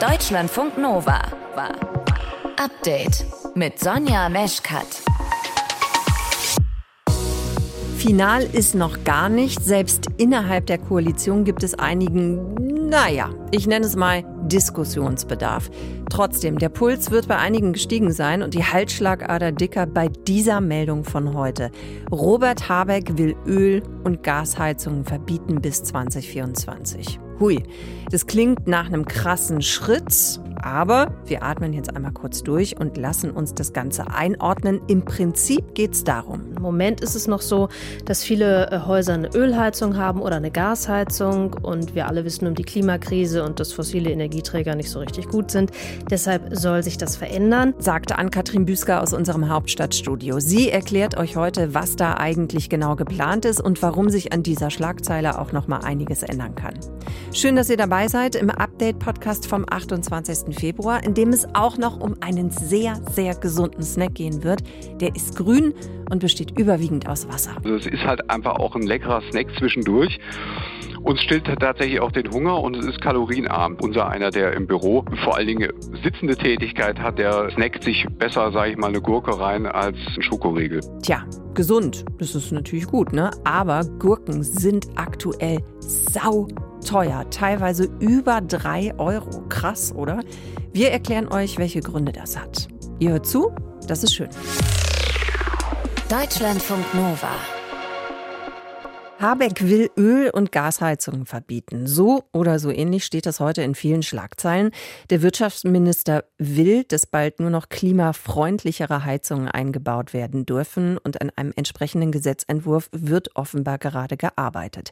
Deutschlandfunk Nova war Update mit Sonja Meschkat. Final ist noch gar nicht. Selbst innerhalb der Koalition gibt es einigen, naja, ich nenne es mal Diskussionsbedarf. Trotzdem, der Puls wird bei einigen gestiegen sein und die Halsschlagader dicker bei dieser Meldung von heute. Robert Habeck will Öl- und Gasheizungen verbieten bis 2024. Hui, das klingt nach einem krassen Schritt, aber wir atmen jetzt einmal kurz durch und lassen uns das Ganze einordnen. Im Prinzip geht es darum. Im Moment ist es noch so, dass viele äh, Häuser eine Ölheizung haben oder eine Gasheizung und wir alle wissen um die Klimakrise und dass fossile Energieträger nicht so richtig gut sind. Deshalb soll sich das verändern, sagte Ann-Kathrin Büsker aus unserem Hauptstadtstudio. Sie erklärt euch heute, was da eigentlich genau geplant ist und warum sich an dieser Schlagzeile auch noch mal einiges ändern kann. Schön, dass ihr dabei seid im Update-Podcast vom 28. Februar, in dem es auch noch um einen sehr, sehr gesunden Snack gehen wird. Der ist grün und besteht überwiegend aus Wasser. Also es ist halt einfach auch ein leckerer Snack zwischendurch. Uns stillt tatsächlich auch den Hunger und es ist kalorienarm. Unser einer, der im Büro vor allen Dingen sitzende Tätigkeit hat, der snackt sich besser, sage ich mal, eine Gurke rein als ein Schokoriegel. Tja, gesund, das ist natürlich gut, ne? Aber Gurken sind aktuell sau teuer, teilweise über 3 Euro. Krass, oder? Wir erklären euch, welche Gründe das hat. Ihr hört zu, das ist schön. Deutschlandfunk Nova. Habeck will Öl- und Gasheizungen verbieten. So oder so ähnlich steht das heute in vielen Schlagzeilen. Der Wirtschaftsminister will, dass bald nur noch klimafreundlichere Heizungen eingebaut werden dürfen und an einem entsprechenden Gesetzentwurf wird offenbar gerade gearbeitet.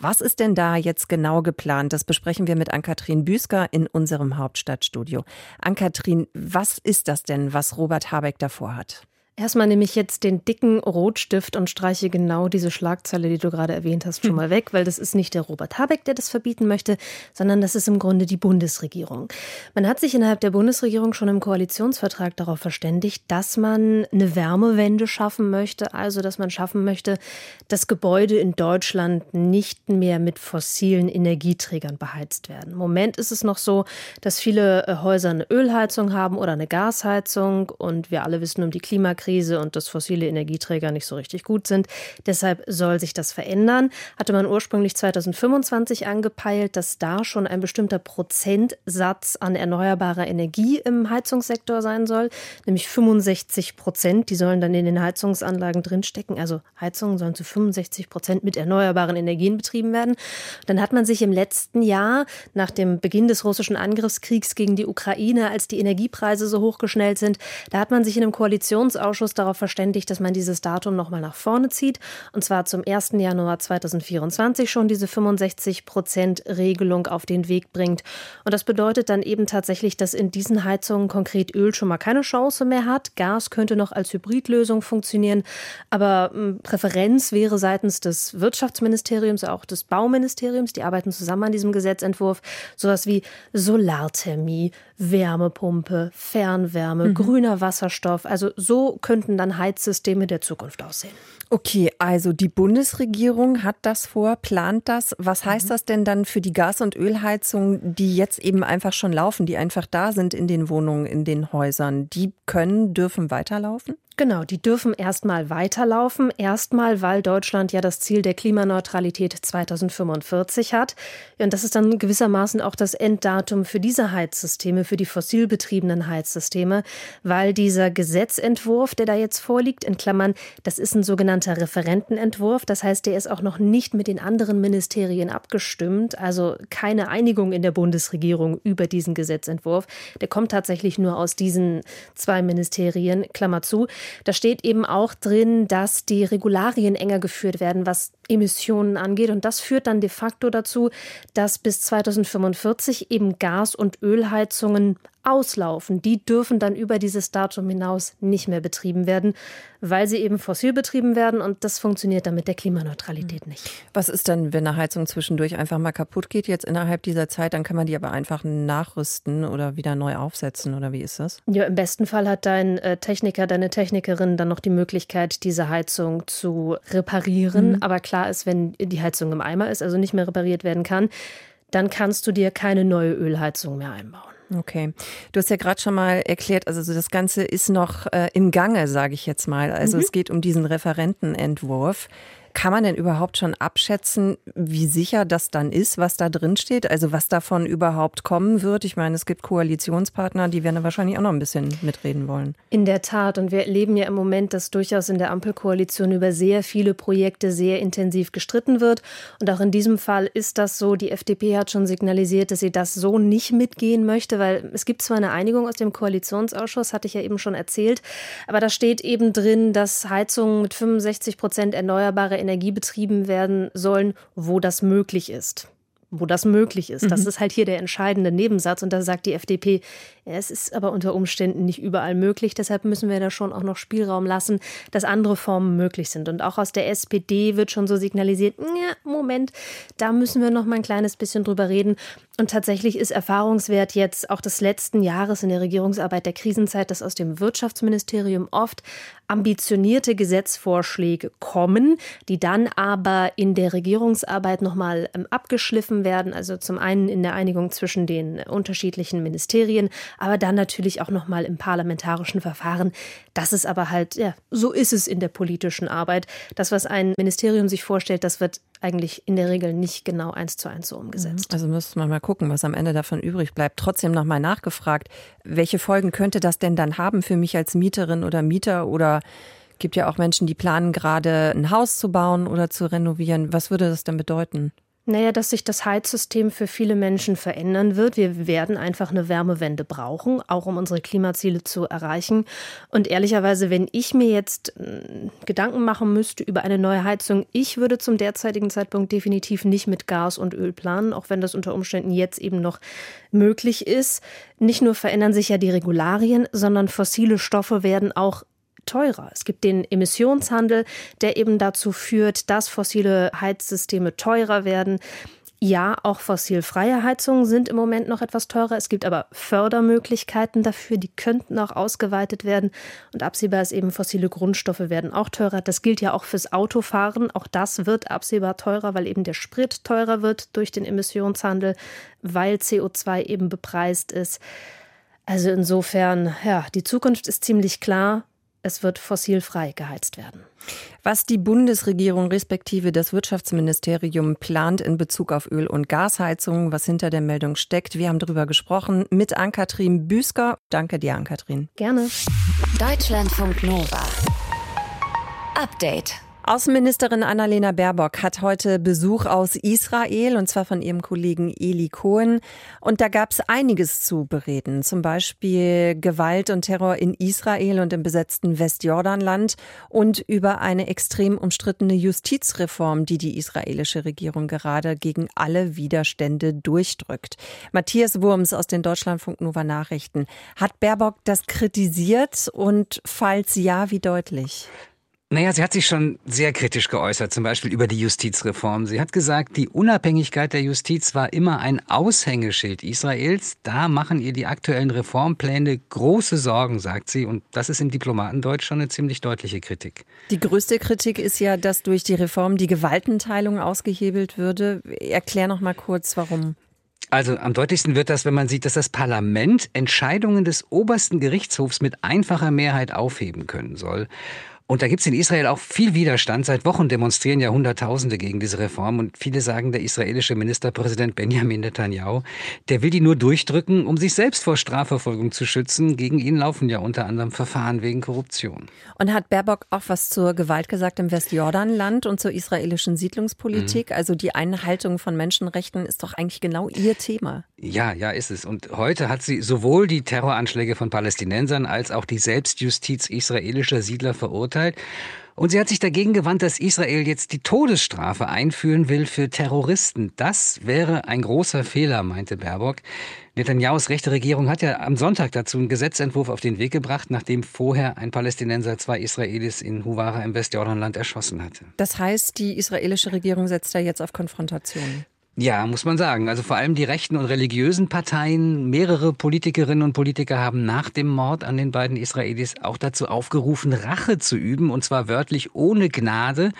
Was ist denn da jetzt genau geplant? Das besprechen wir mit Ann-Kathrin Büsker in unserem Hauptstadtstudio. Ann-Kathrin, was ist das denn, was Robert Habeck davor hat? Erstmal nehme ich jetzt den dicken Rotstift und streiche genau diese Schlagzeile, die du gerade erwähnt hast, schon hm. mal weg, weil das ist nicht der Robert Habeck, der das verbieten möchte, sondern das ist im Grunde die Bundesregierung. Man hat sich innerhalb der Bundesregierung schon im Koalitionsvertrag darauf verständigt, dass man eine Wärmewende schaffen möchte, also dass man schaffen möchte, dass Gebäude in Deutschland nicht mehr mit fossilen Energieträgern beheizt werden. Im Moment ist es noch so, dass viele äh, Häuser eine Ölheizung haben oder eine Gasheizung und wir alle wissen um die Klimakrise Klimakrise und dass fossile Energieträger nicht so richtig gut sind. Deshalb soll sich das verändern. Hatte man ursprünglich 2025 angepeilt, dass da schon ein bestimmter Prozentsatz an erneuerbarer Energie im Heizungssektor sein soll, nämlich 65 Prozent. Die sollen dann in den Heizungsanlagen drinstecken. Also Heizungen sollen zu 65 Prozent mit erneuerbaren Energien betrieben werden. Dann hat man sich im letzten Jahr nach dem Beginn des russischen Angriffskriegs gegen die Ukraine, als die Energiepreise so hochgeschnellt sind, da hat man sich in einem Koalitionsausschuss Ausschuss darauf verständigt, dass man dieses Datum nochmal nach vorne zieht. Und zwar zum 1. Januar 2024 schon diese 65-Prozent-Regelung auf den Weg bringt. Und das bedeutet dann eben tatsächlich, dass in diesen Heizungen konkret Öl schon mal keine Chance mehr hat. Gas könnte noch als Hybridlösung funktionieren. Aber hm, Präferenz wäre seitens des Wirtschaftsministeriums, auch des Bauministeriums, die arbeiten zusammen an diesem Gesetzentwurf, sowas wie Solarthermie, Wärmepumpe, Fernwärme, mhm. grüner Wasserstoff. Also so könnten dann Heizsysteme der Zukunft aussehen. Okay, also die Bundesregierung hat das vor, plant das. Was heißt mhm. das denn dann für die Gas- und Ölheizungen, die jetzt eben einfach schon laufen, die einfach da sind in den Wohnungen, in den Häusern? Die können, dürfen weiterlaufen? Genau, die dürfen erstmal weiterlaufen. Erstmal, weil Deutschland ja das Ziel der Klimaneutralität 2045 hat. Und das ist dann gewissermaßen auch das Enddatum für diese Heizsysteme, für die fossilbetriebenen Heizsysteme, weil dieser Gesetzentwurf, der da jetzt vorliegt, in Klammern, das ist ein sogenannter Referentenentwurf. Das heißt, der ist auch noch nicht mit den anderen Ministerien abgestimmt. Also keine Einigung in der Bundesregierung über diesen Gesetzentwurf. Der kommt tatsächlich nur aus diesen zwei Ministerien, Klammer zu. Da steht eben auch drin, dass die Regularien enger geführt werden, was Emissionen angeht. Und das führt dann de facto dazu, dass bis 2045 eben Gas- und Ölheizungen auslaufen. Die dürfen dann über dieses Datum hinaus nicht mehr betrieben werden, weil sie eben fossil betrieben werden und das funktioniert dann mit der Klimaneutralität hm. nicht. Was ist denn, wenn eine Heizung zwischendurch einfach mal kaputt geht, jetzt innerhalb dieser Zeit, dann kann man die aber einfach nachrüsten oder wieder neu aufsetzen oder wie ist das? Ja, im besten Fall hat dein äh, Techniker, deine Technikerin dann noch die Möglichkeit, diese Heizung zu reparieren. Mhm. Aber klar ist, wenn die Heizung im Eimer ist, also nicht mehr repariert werden kann, dann kannst du dir keine neue Ölheizung mehr einbauen. Okay. Du hast ja gerade schon mal erklärt, also das Ganze ist noch äh, im Gange, sage ich jetzt mal. Also mhm. es geht um diesen Referentenentwurf. Kann man denn überhaupt schon abschätzen, wie sicher das dann ist, was da drin steht? Also was davon überhaupt kommen wird? Ich meine, es gibt Koalitionspartner, die werden wahrscheinlich auch noch ein bisschen mitreden wollen. In der Tat. Und wir erleben ja im Moment, dass durchaus in der Ampelkoalition über sehr viele Projekte sehr intensiv gestritten wird. Und auch in diesem Fall ist das so. Die FDP hat schon signalisiert, dass sie das so nicht mitgehen möchte, weil es gibt zwar eine Einigung aus dem Koalitionsausschuss, hatte ich ja eben schon erzählt, aber da steht eben drin, dass Heizungen mit 65 Prozent erneuerbare Energie betrieben werden sollen, wo das möglich ist wo das möglich ist. Das mhm. ist halt hier der entscheidende Nebensatz. Und da sagt die FDP, ja, es ist aber unter Umständen nicht überall möglich. Deshalb müssen wir da schon auch noch Spielraum lassen, dass andere Formen möglich sind. Und auch aus der SPD wird schon so signalisiert, ja, Moment, da müssen wir noch mal ein kleines bisschen drüber reden. Und tatsächlich ist Erfahrungswert jetzt auch des letzten Jahres in der Regierungsarbeit der Krisenzeit, dass aus dem Wirtschaftsministerium oft ambitionierte Gesetzvorschläge kommen, die dann aber in der Regierungsarbeit nochmal ähm, abgeschliffen werden. Also zum einen in der Einigung zwischen den unterschiedlichen Ministerien, aber dann natürlich auch nochmal im parlamentarischen Verfahren. Das ist aber halt, ja, so ist es in der politischen Arbeit. Das, was ein Ministerium sich vorstellt, das wird eigentlich in der Regel nicht genau eins zu eins so umgesetzt. Also müsste man mal gucken, was am Ende davon übrig bleibt. Trotzdem nochmal nachgefragt, welche Folgen könnte das denn dann haben für mich als Mieterin oder Mieter oder gibt ja auch Menschen, die planen gerade ein Haus zu bauen oder zu renovieren. Was würde das denn bedeuten? Naja, dass sich das Heizsystem für viele Menschen verändern wird. Wir werden einfach eine Wärmewende brauchen, auch um unsere Klimaziele zu erreichen. Und ehrlicherweise, wenn ich mir jetzt äh, Gedanken machen müsste über eine neue Heizung, ich würde zum derzeitigen Zeitpunkt definitiv nicht mit Gas und Öl planen, auch wenn das unter Umständen jetzt eben noch möglich ist. Nicht nur verändern sich ja die Regularien, sondern fossile Stoffe werden auch teurer. Es gibt den Emissionshandel, der eben dazu führt, dass fossile Heizsysteme teurer werden. Ja, auch fossilfreie Heizungen sind im Moment noch etwas teurer. Es gibt aber Fördermöglichkeiten dafür, die könnten auch ausgeweitet werden. Und absehbar ist eben, fossile Grundstoffe werden auch teurer. Das gilt ja auch fürs Autofahren. Auch das wird absehbar teurer, weil eben der Sprit teurer wird durch den Emissionshandel, weil CO2 eben bepreist ist. Also insofern, ja, die Zukunft ist ziemlich klar es wird fossilfrei geheizt werden. Was die Bundesregierung respektive das Wirtschaftsministerium plant in Bezug auf Öl- und Gasheizungen, was hinter der Meldung steckt, wir haben darüber gesprochen mit Ann-Kathrin Büsker. Danke dir, Ann-Kathrin. Gerne. Deutschlandfunk Nova. Update. Außenministerin Annalena Baerbock hat heute Besuch aus Israel und zwar von ihrem Kollegen Eli Cohen. Und da gab es einiges zu bereden. Zum Beispiel Gewalt und Terror in Israel und im besetzten Westjordanland und über eine extrem umstrittene Justizreform, die die israelische Regierung gerade gegen alle Widerstände durchdrückt. Matthias Wurms aus den Deutschlandfunk Nova Nachrichten. Hat Baerbock das kritisiert und falls ja, wie deutlich? Naja, sie hat sich schon sehr kritisch geäußert, zum Beispiel über die Justizreform. Sie hat gesagt, die Unabhängigkeit der Justiz war immer ein Aushängeschild Israels. Da machen ihr die aktuellen Reformpläne große Sorgen, sagt sie. Und das ist im Diplomatendeutsch schon eine ziemlich deutliche Kritik. Die größte Kritik ist ja, dass durch die Reform die Gewaltenteilung ausgehebelt würde. Erklär noch mal kurz, warum. Also am deutlichsten wird das, wenn man sieht, dass das Parlament Entscheidungen des obersten Gerichtshofs mit einfacher Mehrheit aufheben können soll. Und da gibt es in Israel auch viel Widerstand. Seit Wochen demonstrieren ja Hunderttausende gegen diese Reform. Und viele sagen, der israelische Ministerpräsident Benjamin Netanyahu, der will die nur durchdrücken, um sich selbst vor Strafverfolgung zu schützen. Gegen ihn laufen ja unter anderem Verfahren wegen Korruption. Und hat Baerbock auch was zur Gewalt gesagt im Westjordanland und zur israelischen Siedlungspolitik? Mhm. Also die Einhaltung von Menschenrechten ist doch eigentlich genau ihr Thema. Ja, ja, ist es. Und heute hat sie sowohl die Terroranschläge von Palästinensern als auch die Selbstjustiz israelischer Siedler verurteilt verurteilt. Und sie hat sich dagegen gewandt, dass Israel jetzt die Todesstrafe einführen will für Terroristen. Das wäre ein großer Fehler, meinte Baerbock. Netanyahus rechte Regierung hat ja am Sonntag dazu einen Gesetzentwurf auf den Weg gebracht, nachdem vorher ein Palästinenser zwei Israelis in Huwara im Westjordanland erschossen hatte. Das heißt, die israelische Regierung setzt da jetzt auf Konfrontation. Ja, muss man sagen. Also vor allem die rechten und religiösen Parteien, mehrere Politikerinnen und Politiker haben nach dem Mord an den beiden Israelis auch dazu aufgerufen, Rache zu üben, und zwar wörtlich ohne Gnade.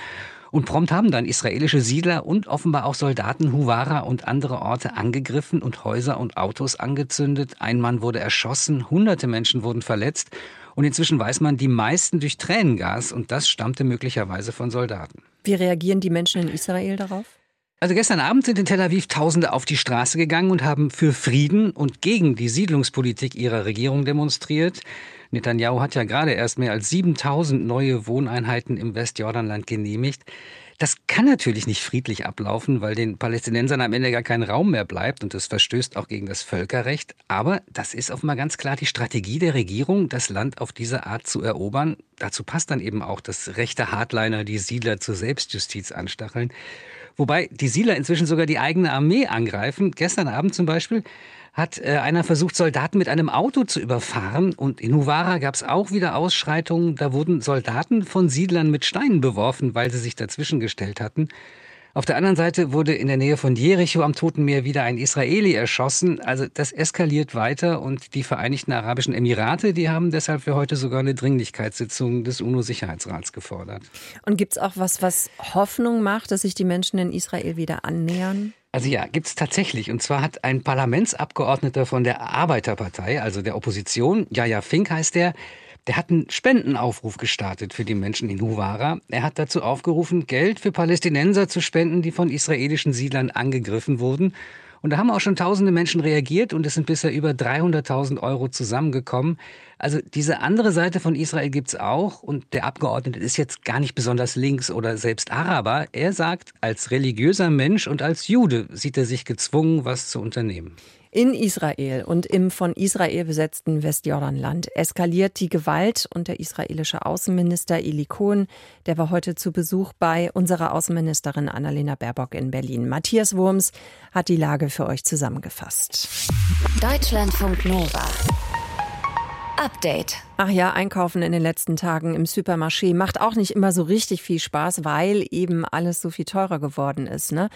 Und prompt haben dann israelische Siedler und offenbar auch Soldaten Huwara und andere Orte angegriffen und Häuser und Autos angezündet. Ein Mann wurde erschossen, hunderte Menschen wurden verletzt. Und inzwischen weiß man, die meisten durch Tränengas. Und das stammte möglicherweise von Soldaten. Wie reagieren die Menschen in Israel darauf? Also gestern Abend sind in Tel Aviv Tausende auf die Straße gegangen und haben für Frieden und gegen die Siedlungspolitik ihrer Regierung demonstriert. Netanyahu hat ja gerade erst mehr als 7000 neue Wohneinheiten im Westjordanland genehmigt. Das kann natürlich nicht friedlich ablaufen, weil den Palästinensern am Ende gar kein Raum mehr bleibt und das verstößt auch gegen das Völkerrecht. Aber das ist offenbar ganz klar die Strategie der Regierung, das Land auf diese Art zu erobern. Dazu passt dann eben auch, dass rechte Hardliner die Siedler zur Selbstjustiz anstacheln. Wobei die Siedler inzwischen sogar die eigene Armee angreifen. Gestern Abend zum Beispiel hat äh, einer versucht, Soldaten mit einem Auto zu überfahren. Und in Huwara gab es auch wieder Ausschreitungen. Da wurden Soldaten von Siedlern mit Steinen beworfen, weil sie sich dazwischen gestellt hatten. Auf der anderen Seite wurde in der Nähe von Jericho am Toten Meer wieder ein Israeli erschossen. Also das eskaliert weiter und die Vereinigten Arabischen Emirate, die haben deshalb für heute sogar eine Dringlichkeitssitzung des UNO-Sicherheitsrats gefordert. Und gibt es auch was, was Hoffnung macht, dass sich die Menschen in Israel wieder annähern? Also ja, gibt es tatsächlich. Und zwar hat ein Parlamentsabgeordneter von der Arbeiterpartei, also der Opposition, Jaja Fink heißt der, der hat einen Spendenaufruf gestartet für die Menschen in Huwara. Er hat dazu aufgerufen, Geld für Palästinenser zu spenden, die von israelischen Siedlern angegriffen wurden. Und da haben auch schon tausende Menschen reagiert und es sind bisher über 300.000 Euro zusammengekommen. Also diese andere Seite von Israel gibt's auch und der Abgeordnete ist jetzt gar nicht besonders links oder selbst Araber. Er sagt, als religiöser Mensch und als Jude sieht er sich gezwungen, was zu unternehmen. In Israel und im von Israel besetzten Westjordanland eskaliert die Gewalt und der israelische Außenminister Eli Cohen, der war heute zu Besuch bei unserer Außenministerin Annalena Baerbock in Berlin. Matthias Wurms hat die Lage für euch zusammengefasst. Deutschlandfunk Nova. Update. Ach ja, einkaufen in den letzten Tagen im Supermarché macht auch nicht immer so richtig viel Spaß, weil eben alles so viel teurer geworden ist. Ne?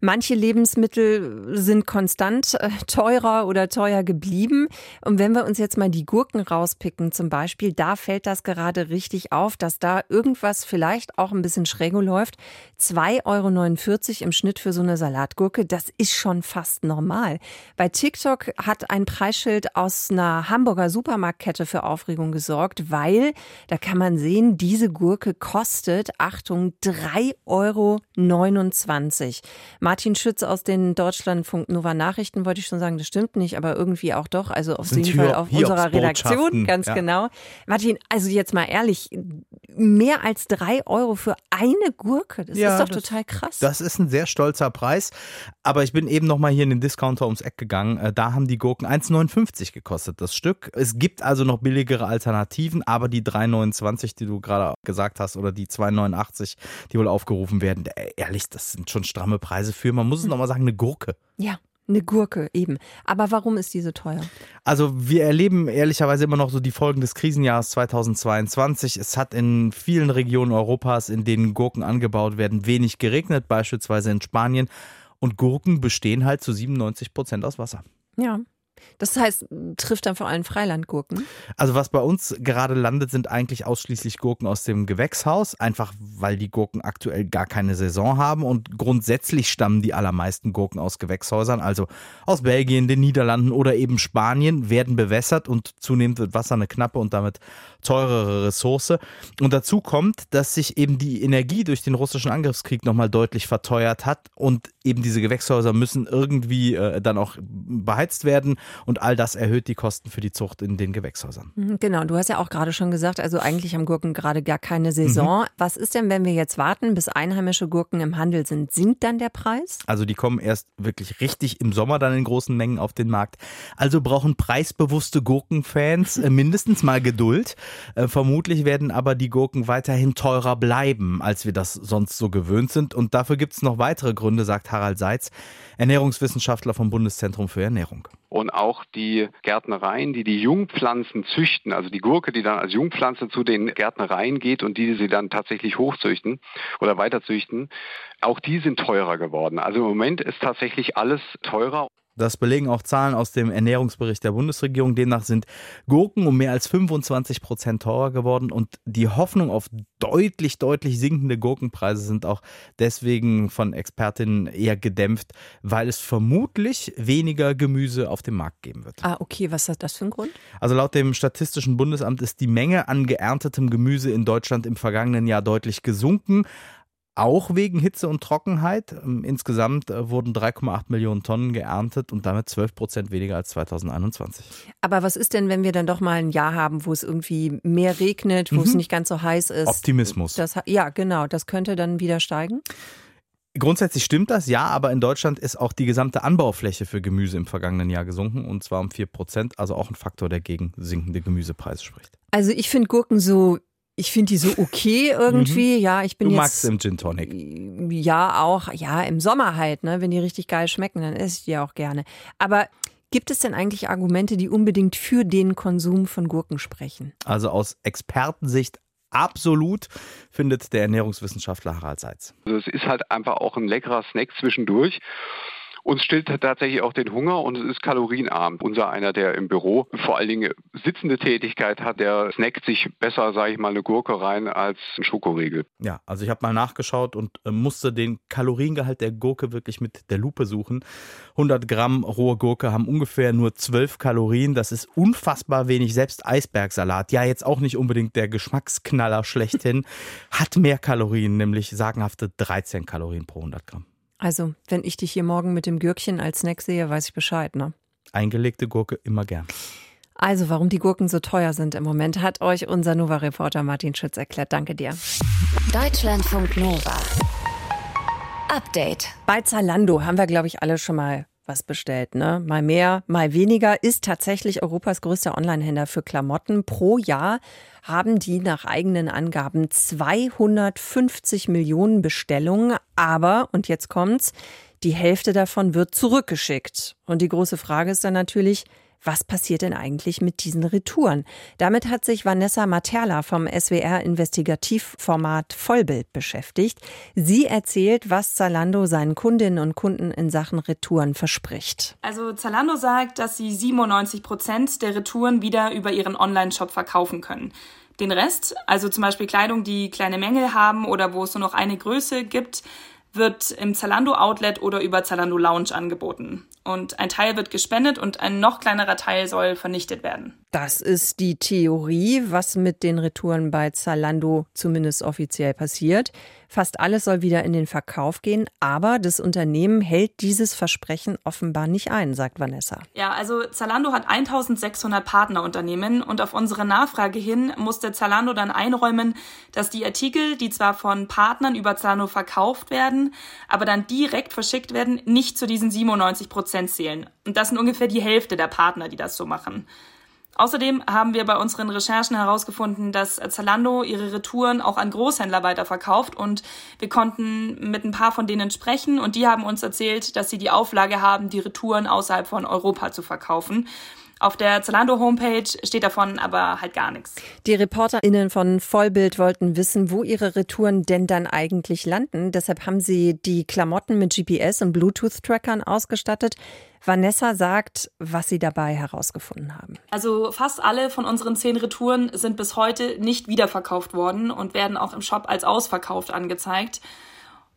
Manche Lebensmittel sind konstant äh, teurer oder teuer geblieben. Und wenn wir uns jetzt mal die Gurken rauspicken zum Beispiel, da fällt das gerade richtig auf, dass da irgendwas vielleicht auch ein bisschen schrägo läuft. 2,49 Euro im Schnitt für so eine Salatgurke, das ist schon fast normal. Bei TikTok hat ein Preisschild aus einer Hamburger Supermarktkette für Aufregung Aufregung gesorgt, weil da kann man sehen, diese Gurke kostet, Achtung, 3,29 Euro. Martin Schütz aus den Deutschlandfunk Nova Nachrichten wollte ich schon sagen, das stimmt nicht, aber irgendwie auch doch. Also auf jeden Fall auf unserer Redaktion, ganz ja. genau. Martin, also jetzt mal ehrlich, mehr als drei Euro für eine Gurke, das ja, ist doch das, total krass. Das ist ein sehr stolzer Preis. Aber ich bin eben noch mal hier in den Discounter ums Eck gegangen. Äh, da haben die Gurken 1,59 gekostet, das Stück. Es gibt also noch billigere Alternativen, aber die 3,29, die du gerade gesagt hast, oder die 2,89, die wohl aufgerufen werden, ehrlich, das sind schon stramme Preise für, man muss es nochmal sagen, eine Gurke. Ja. Eine Gurke eben. Aber warum ist diese teuer? Also wir erleben ehrlicherweise immer noch so die Folgen des Krisenjahres 2022. Es hat in vielen Regionen Europas, in denen Gurken angebaut werden, wenig geregnet, beispielsweise in Spanien. Und Gurken bestehen halt zu 97 Prozent aus Wasser. Ja. Das heißt, trifft dann vor allem Freilandgurken? Also was bei uns gerade landet, sind eigentlich ausschließlich Gurken aus dem Gewächshaus, einfach weil die Gurken aktuell gar keine Saison haben und grundsätzlich stammen die allermeisten Gurken aus Gewächshäusern, also aus Belgien, den Niederlanden oder eben Spanien, werden bewässert und zunehmend wird Wasser eine knappe und damit teurere Ressource. Und dazu kommt, dass sich eben die Energie durch den russischen Angriffskrieg nochmal deutlich verteuert hat und eben diese Gewächshäuser müssen irgendwie äh, dann auch beheizt werden und all das erhöht die Kosten für die Zucht in den Gewächshäusern. Mhm, genau, du hast ja auch gerade schon gesagt, also eigentlich haben Gurken gerade gar keine Saison. Mhm. Was ist denn, wenn wir jetzt warten, bis einheimische Gurken im Handel sind? Sinkt dann der Preis? Also die kommen erst wirklich richtig im Sommer dann in großen Mengen auf den Markt. Also brauchen preisbewusste Gurkenfans äh, mindestens mal Geduld. Äh, vermutlich werden aber die Gurken weiterhin teurer bleiben, als wir das sonst so gewöhnt sind. Und dafür gibt es noch weitere Gründe, sagt Harald Seitz, Ernährungswissenschaftler vom Bundeszentrum für Ernährung und auch die Gärtnereien, die die Jungpflanzen züchten, also die Gurke, die dann als Jungpflanze zu den Gärtnereien geht und die sie dann tatsächlich hochzüchten oder weiterzüchten, auch die sind teurer geworden. Also im Moment ist tatsächlich alles teurer. Das belegen auch Zahlen aus dem Ernährungsbericht der Bundesregierung. Demnach sind Gurken um mehr als 25 Prozent teurer geworden und die Hoffnung auf deutlich, deutlich sinkende Gurkenpreise sind auch deswegen von Expertinnen eher gedämpft, weil es vermutlich weniger Gemüse auf dem Markt geben wird. Ah, okay. Was hat das für einen Grund? Also laut dem Statistischen Bundesamt ist die Menge an geerntetem Gemüse in Deutschland im vergangenen Jahr deutlich gesunken auch wegen Hitze und Trockenheit. Ähm, insgesamt äh, wurden 3,8 Millionen Tonnen geerntet und damit 12 Prozent weniger als 2021. Aber was ist denn, wenn wir dann doch mal ein Jahr haben, wo es irgendwie mehr regnet, wo mhm. es nicht ganz so heiß ist? Optimismus. Das, ja, genau. Das könnte dann wieder steigen? Grundsätzlich stimmt das, ja, aber in Deutschland ist auch die gesamte Anbaufläche für Gemüse im vergangenen Jahr gesunken und zwar um 4 Prozent, also auch ein Faktor, der gegen sinkende Gemüsepreise spricht. Also ich finde Gurken so ich finde die so okay irgendwie. Mhm. Ja, ich bin du jetzt. Du magst im Gin Tonic. Ja, auch. Ja, im Sommer halt, ne? Wenn die richtig geil schmecken, dann esse ich die auch gerne. Aber Gibt es denn eigentlich Argumente, die unbedingt für den Konsum von Gurken sprechen? Also aus Expertensicht absolut, findet der Ernährungswissenschaftler Harald Seitz. Also es ist halt einfach auch ein leckerer Snack zwischendurch. Uns stillt tatsächlich auch den Hunger und es ist kalorienarm. Unser einer, der im Büro vor allen Dingen sitzende Tätigkeit hat, der snackt sich besser, sage ich mal, eine Gurke rein als ein Schokoriegel. Ja, also ich habe mal nachgeschaut und äh, musste den Kaloriengehalt der Gurke wirklich mit der Lupe suchen. 100 Gramm rohe Gurke haben ungefähr nur 12 Kalorien. Das ist unfassbar wenig. Selbst Eisbergsalat, ja jetzt auch nicht unbedingt der Geschmacksknaller schlechthin, hat mehr Kalorien, nämlich sagenhafte 13 Kalorien pro 100 Gramm. Also, wenn ich dich hier morgen mit dem Gürkchen als Snack sehe, weiß ich Bescheid, ne? Eingelegte Gurke immer gern. Also, warum die Gurken so teuer sind im Moment, hat euch unser Nova-Reporter Martin Schütz erklärt. Danke dir. Deutschlandfunk Nova. Update. Bei Zalando haben wir, glaube ich, alle schon mal was bestellt, ne? Mal mehr, mal weniger, ist tatsächlich Europas größter Onlinehändler für Klamotten. Pro Jahr haben die nach eigenen Angaben 250 Millionen Bestellungen, aber, und jetzt kommt's, die Hälfte davon wird zurückgeschickt. Und die große Frage ist dann natürlich, was passiert denn eigentlich mit diesen Retouren? Damit hat sich Vanessa Materla vom SWR Investigativformat Vollbild beschäftigt. Sie erzählt, was Zalando seinen Kundinnen und Kunden in Sachen Retouren verspricht. Also Zalando sagt, dass sie 97 Prozent der Retouren wieder über ihren Online-Shop verkaufen können. Den Rest, also zum Beispiel Kleidung, die kleine Mängel haben oder wo es nur noch eine Größe gibt, wird im Zalando Outlet oder über Zalando Lounge angeboten. Und ein Teil wird gespendet und ein noch kleinerer Teil soll vernichtet werden. Das ist die Theorie, was mit den Retouren bei Zalando zumindest offiziell passiert. Fast alles soll wieder in den Verkauf gehen, aber das Unternehmen hält dieses Versprechen offenbar nicht ein, sagt Vanessa. Ja, also Zalando hat 1600 Partnerunternehmen und auf unsere Nachfrage hin musste Zalando dann einräumen, dass die Artikel, die zwar von Partnern über Zalando verkauft werden, aber dann direkt verschickt werden, nicht zu diesen 97 Prozent zählen. Und das sind ungefähr die Hälfte der Partner, die das so machen. Außerdem haben wir bei unseren Recherchen herausgefunden, dass Zalando ihre Retouren auch an Großhändler weiterverkauft und wir konnten mit ein paar von denen sprechen und die haben uns erzählt, dass sie die Auflage haben, die Retouren außerhalb von Europa zu verkaufen. Auf der Zalando-Homepage steht davon aber halt gar nichts. Die ReporterInnen von Vollbild wollten wissen, wo ihre Retouren denn dann eigentlich landen. Deshalb haben sie die Klamotten mit GPS und Bluetooth-Trackern ausgestattet. Vanessa sagt, was sie dabei herausgefunden haben. Also fast alle von unseren zehn Retouren sind bis heute nicht wiederverkauft worden und werden auch im Shop als ausverkauft angezeigt.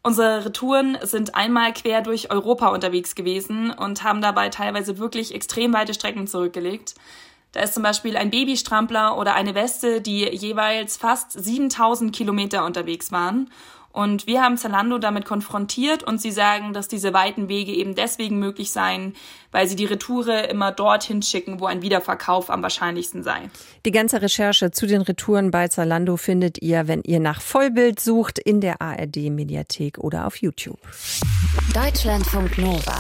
Unsere Retouren sind einmal quer durch Europa unterwegs gewesen und haben dabei teilweise wirklich extrem weite Strecken zurückgelegt. Da ist zum Beispiel ein Babystrampler oder eine Weste, die jeweils fast 7000 Kilometer unterwegs waren. Und wir haben Zalando damit konfrontiert und sie sagen, dass diese weiten Wege eben deswegen möglich seien, weil sie die Retoure immer dorthin schicken, wo ein Wiederverkauf am wahrscheinlichsten sei. Die ganze Recherche zu den Retouren bei Zalando findet ihr, wenn ihr nach Vollbild sucht, in der ARD Mediathek oder auf YouTube. Deutschlandfunk Nova.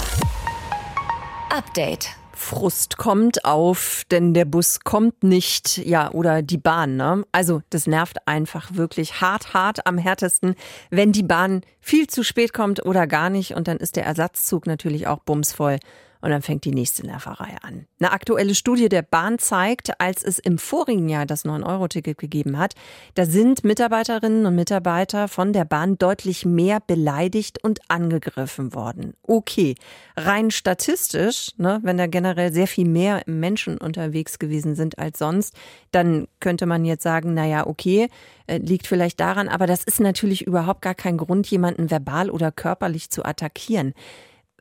Update. Frust kommt auf, denn der Bus kommt nicht, ja, oder die Bahn, ne? Also, das nervt einfach wirklich hart, hart am härtesten, wenn die Bahn viel zu spät kommt oder gar nicht und dann ist der Ersatzzug natürlich auch bumsvoll. Und dann fängt die nächste Nerverei an. Eine aktuelle Studie der Bahn zeigt, als es im vorigen Jahr das 9-Euro-Ticket gegeben hat, da sind Mitarbeiterinnen und Mitarbeiter von der Bahn deutlich mehr beleidigt und angegriffen worden. Okay, rein statistisch, ne, wenn da generell sehr viel mehr Menschen unterwegs gewesen sind als sonst, dann könnte man jetzt sagen, naja, okay, äh, liegt vielleicht daran, aber das ist natürlich überhaupt gar kein Grund, jemanden verbal oder körperlich zu attackieren.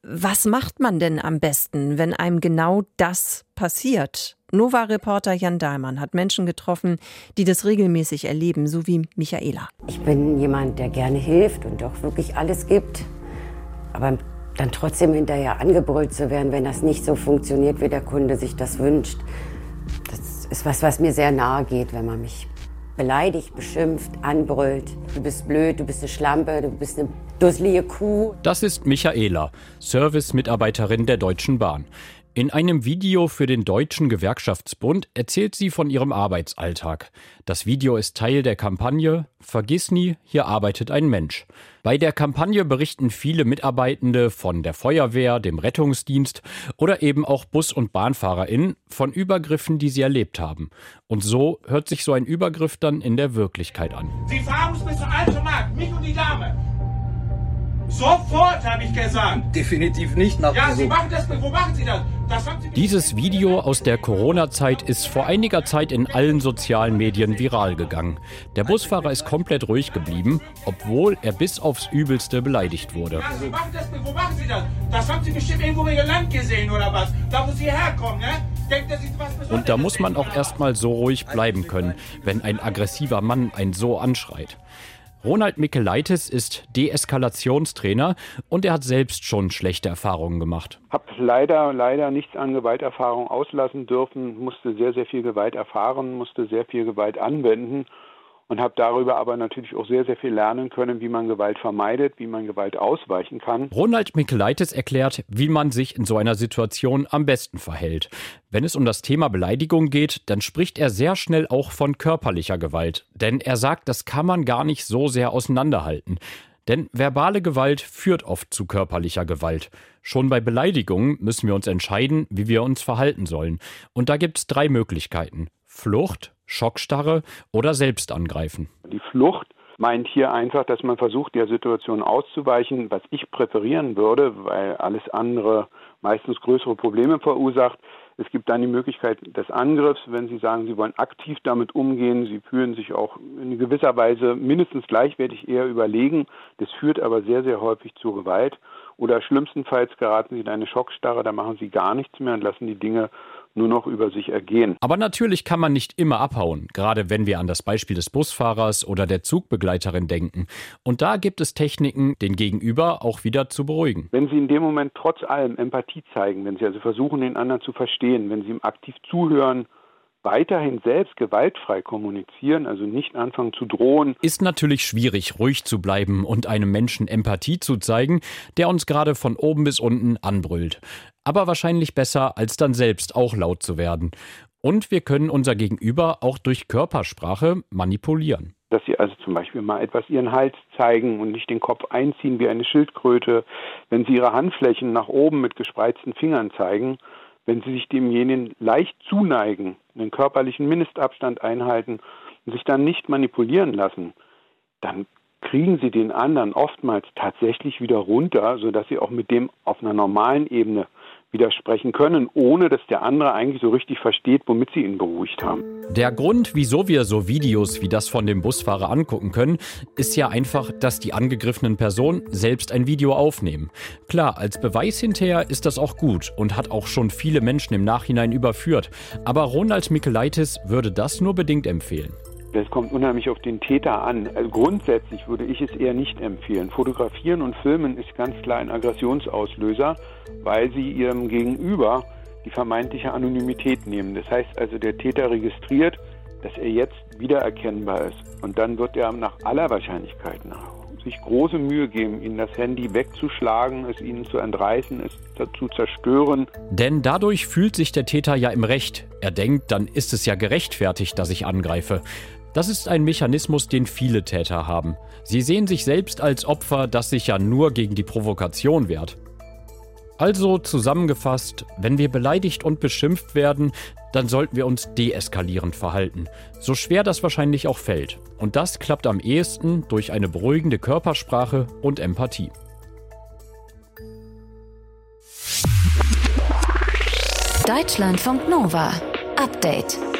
Was macht man denn am besten, wenn einem genau das passiert? Nova-Reporter Jan Dahlmann hat Menschen getroffen, die das regelmäßig erleben, so wie Michaela. Ich bin jemand, der gerne hilft und auch wirklich alles gibt. Aber dann trotzdem hinterher angebrüllt zu werden, wenn das nicht so funktioniert, wie der Kunde sich das wünscht, das ist was, was mir sehr nahe geht, wenn man mich beleidigt, beschimpft, anbrüllt. Du bist blöd, du bist eine Schlampe, du bist eine dusselige Kuh. Das ist Michaela, Service-Mitarbeiterin der Deutschen Bahn. In einem Video für den Deutschen Gewerkschaftsbund erzählt sie von ihrem Arbeitsalltag. Das Video ist Teil der Kampagne Vergiss nie, hier arbeitet ein Mensch. Bei der Kampagne berichten viele Mitarbeitende von der Feuerwehr, dem Rettungsdienst oder eben auch Bus- und BahnfahrerInnen von Übergriffen, die sie erlebt haben. Und so hört sich so ein Übergriff dann in der Wirklichkeit an. Sie fahren uns bis zum Automarkt, mich und die Dame. Sofort, habe ich gesagt. Definitiv nicht nach Ja, Sie machen das. Wo machen Sie das? das haben Sie Dieses Video aus der Corona-Zeit ist vor einiger Zeit in allen sozialen Medien viral gegangen. Der Busfahrer ist komplett ruhig geblieben, obwohl er bis aufs Übelste beleidigt wurde. Ja, Sie machen das. Wo machen Sie das? Das haben Sie bestimmt irgendwo in Ihr Land gesehen oder was? Da, wo Sie herkommen, ne? Und da muss man auch erstmal so ruhig bleiben können, wenn ein aggressiver Mann einen so anschreit. Ronald Mikelaitis ist Deeskalationstrainer und er hat selbst schon schlechte Erfahrungen gemacht. Hab leider, leider nichts an Gewalterfahrung auslassen dürfen, musste sehr, sehr viel Gewalt erfahren, musste sehr viel Gewalt anwenden und habe darüber aber natürlich auch sehr, sehr viel lernen können, wie man Gewalt vermeidet, wie man Gewalt ausweichen kann. Ronald Mikelaitis erklärt, wie man sich in so einer Situation am besten verhält. Wenn es um das Thema Beleidigung geht, dann spricht er sehr schnell auch von körperlicher Gewalt. Denn er sagt, das kann man gar nicht so sehr auseinanderhalten. Denn verbale Gewalt führt oft zu körperlicher Gewalt. Schon bei Beleidigungen müssen wir uns entscheiden, wie wir uns verhalten sollen. Und da gibt es drei Möglichkeiten. Flucht, Schockstarre oder Selbstangreifen. Die Flucht meint hier einfach, dass man versucht, der Situation auszuweichen, was ich präferieren würde, weil alles andere meistens größere Probleme verursacht. Es gibt dann die Möglichkeit des Angriffs, wenn Sie sagen, Sie wollen aktiv damit umgehen. Sie fühlen sich auch in gewisser Weise mindestens gleichwertig eher überlegen. Das führt aber sehr, sehr häufig zu Gewalt. Oder schlimmstenfalls geraten Sie in eine Schockstarre, da machen Sie gar nichts mehr und lassen die Dinge nur noch über sich ergehen. Aber natürlich kann man nicht immer abhauen, gerade wenn wir an das Beispiel des Busfahrers oder der Zugbegleiterin denken. Und da gibt es Techniken, den Gegenüber auch wieder zu beruhigen. Wenn Sie in dem Moment trotz allem Empathie zeigen, wenn Sie also versuchen, den anderen zu verstehen, wenn Sie ihm aktiv zuhören, weiterhin selbst gewaltfrei kommunizieren, also nicht anfangen zu drohen. Ist natürlich schwierig, ruhig zu bleiben und einem Menschen Empathie zu zeigen, der uns gerade von oben bis unten anbrüllt. Aber wahrscheinlich besser, als dann selbst auch laut zu werden. Und wir können unser Gegenüber auch durch Körpersprache manipulieren. Dass Sie also zum Beispiel mal etwas Ihren Hals zeigen und nicht den Kopf einziehen wie eine Schildkröte. Wenn Sie Ihre Handflächen nach oben mit gespreizten Fingern zeigen, wenn Sie sich demjenigen leicht zuneigen, einen körperlichen Mindestabstand einhalten und sich dann nicht manipulieren lassen, dann kriegen Sie den anderen oftmals tatsächlich wieder runter, sodass Sie auch mit dem auf einer normalen Ebene widersprechen können, ohne dass der andere eigentlich so richtig versteht, womit sie ihn beruhigt haben. Der Grund, wieso wir so Videos wie das von dem Busfahrer angucken können, ist ja einfach, dass die angegriffenen Personen selbst ein Video aufnehmen. Klar, als Beweis hinterher ist das auch gut und hat auch schon viele Menschen im Nachhinein überführt. Aber Ronald Mikelaitis würde das nur bedingt empfehlen. Das kommt unheimlich auf den Täter an. Also grundsätzlich würde ich es eher nicht empfehlen. Fotografieren und Filmen ist ganz klar ein Aggressionsauslöser, weil sie ihrem Gegenüber die vermeintliche Anonymität nehmen. Das heißt also, der Täter registriert, dass er jetzt wiedererkennbar ist. Und dann wird er nach aller Wahrscheinlichkeit nach sich große Mühe geben, ihnen das Handy wegzuschlagen, es ihnen zu entreißen, es zu zerstören. Denn dadurch fühlt sich der Täter ja im Recht. Er denkt, dann ist es ja gerechtfertigt, dass ich angreife. Das ist ein Mechanismus, den viele Täter haben. Sie sehen sich selbst als Opfer, das sich ja nur gegen die Provokation wehrt. Also zusammengefasst, wenn wir beleidigt und beschimpft werden, dann sollten wir uns deeskalierend verhalten. So schwer das wahrscheinlich auch fällt. Und das klappt am ehesten durch eine beruhigende Körpersprache und Empathie. Deutschlandfunk Nova. Update.